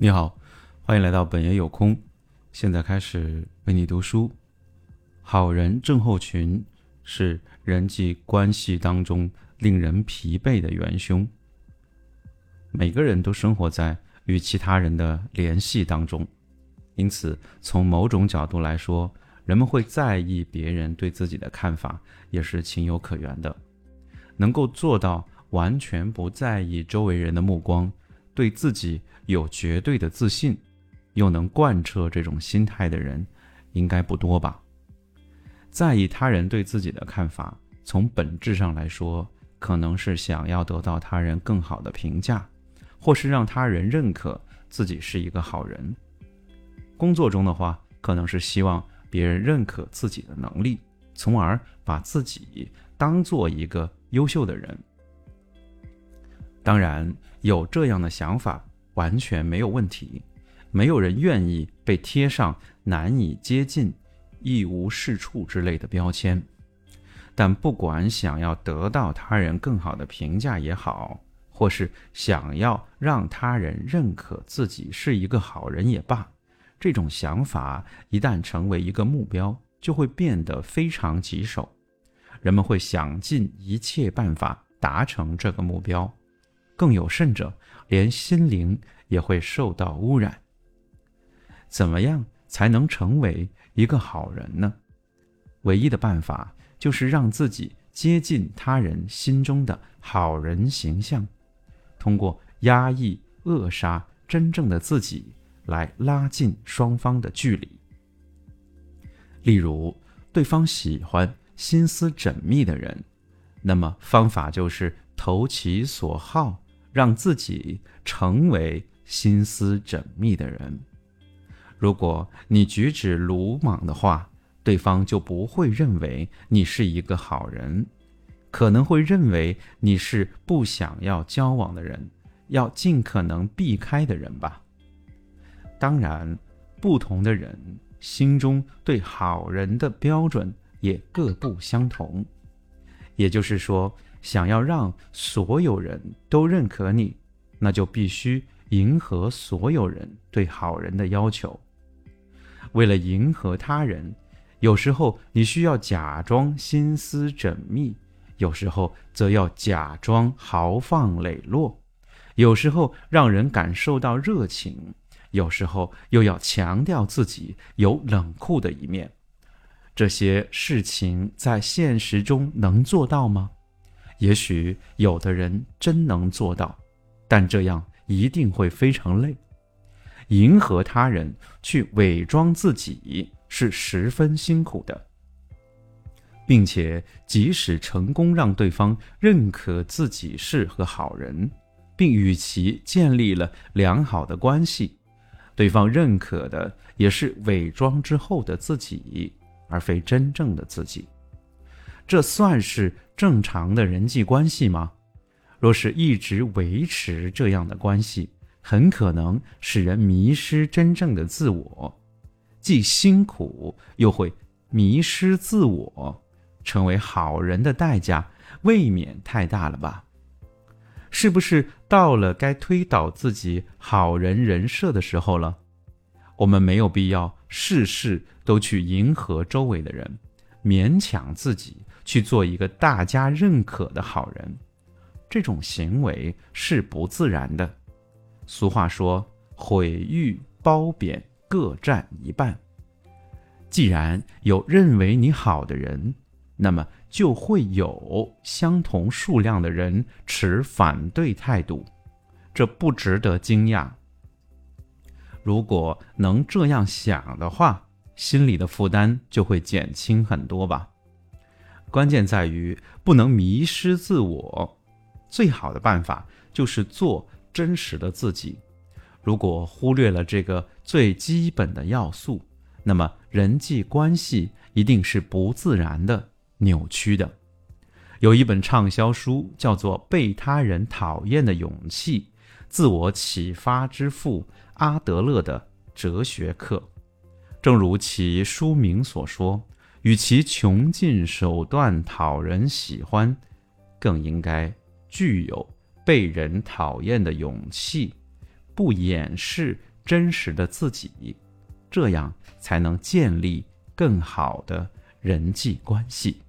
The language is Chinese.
你好，欢迎来到本爷有空。现在开始为你读书。好人症候群是人际关系当中令人疲惫的元凶。每个人都生活在与其他人的联系当中，因此从某种角度来说，人们会在意别人对自己的看法，也是情有可原的。能够做到完全不在意周围人的目光。对自己有绝对的自信，又能贯彻这种心态的人，应该不多吧？在意他人对自己的看法，从本质上来说，可能是想要得到他人更好的评价，或是让他人认可自己是一个好人。工作中的话，可能是希望别人认可自己的能力，从而把自己当做一个优秀的人。当然，有这样的想法完全没有问题。没有人愿意被贴上难以接近、一无是处之类的标签。但不管想要得到他人更好的评价也好，或是想要让他人认可自己是一个好人也罢，这种想法一旦成为一个目标，就会变得非常棘手。人们会想尽一切办法达成这个目标。更有甚者，连心灵也会受到污染。怎么样才能成为一个好人呢？唯一的办法就是让自己接近他人心中的好人形象，通过压抑、扼杀真正的自己，来拉近双方的距离。例如，对方喜欢心思缜密的人，那么方法就是投其所好。让自己成为心思缜密的人。如果你举止鲁莽的话，对方就不会认为你是一个好人，可能会认为你是不想要交往的人，要尽可能避开的人吧。当然，不同的人心中对好人的标准也各不相同。也就是说。想要让所有人都认可你，那就必须迎合所有人对好人的要求。为了迎合他人，有时候你需要假装心思缜密，有时候则要假装豪放磊落，有时候让人感受到热情，有时候又要强调自己有冷酷的一面。这些事情在现实中能做到吗？也许有的人真能做到，但这样一定会非常累。迎合他人去伪装自己是十分辛苦的，并且即使成功让对方认可自己是个好人，并与其建立了良好的关系，对方认可的也是伪装之后的自己，而非真正的自己。这算是正常的人际关系吗？若是一直维持这样的关系，很可能使人迷失真正的自我，既辛苦又会迷失自我。成为好人的代价未免太大了吧？是不是到了该推倒自己好人人设的时候了？我们没有必要事事都去迎合周围的人，勉强自己。去做一个大家认可的好人，这种行为是不自然的。俗话说：“毁誉褒贬各占一半。”既然有认为你好的人，那么就会有相同数量的人持反对态度，这不值得惊讶。如果能这样想的话，心里的负担就会减轻很多吧。关键在于不能迷失自我，最好的办法就是做真实的自己。如果忽略了这个最基本的要素，那么人际关系一定是不自然的、扭曲的。有一本畅销书叫做《被他人讨厌的勇气：自我启发之父阿德勒的哲学课》，正如其书名所说。与其穷尽手段讨人喜欢，更应该具有被人讨厌的勇气，不掩饰真实的自己，这样才能建立更好的人际关系。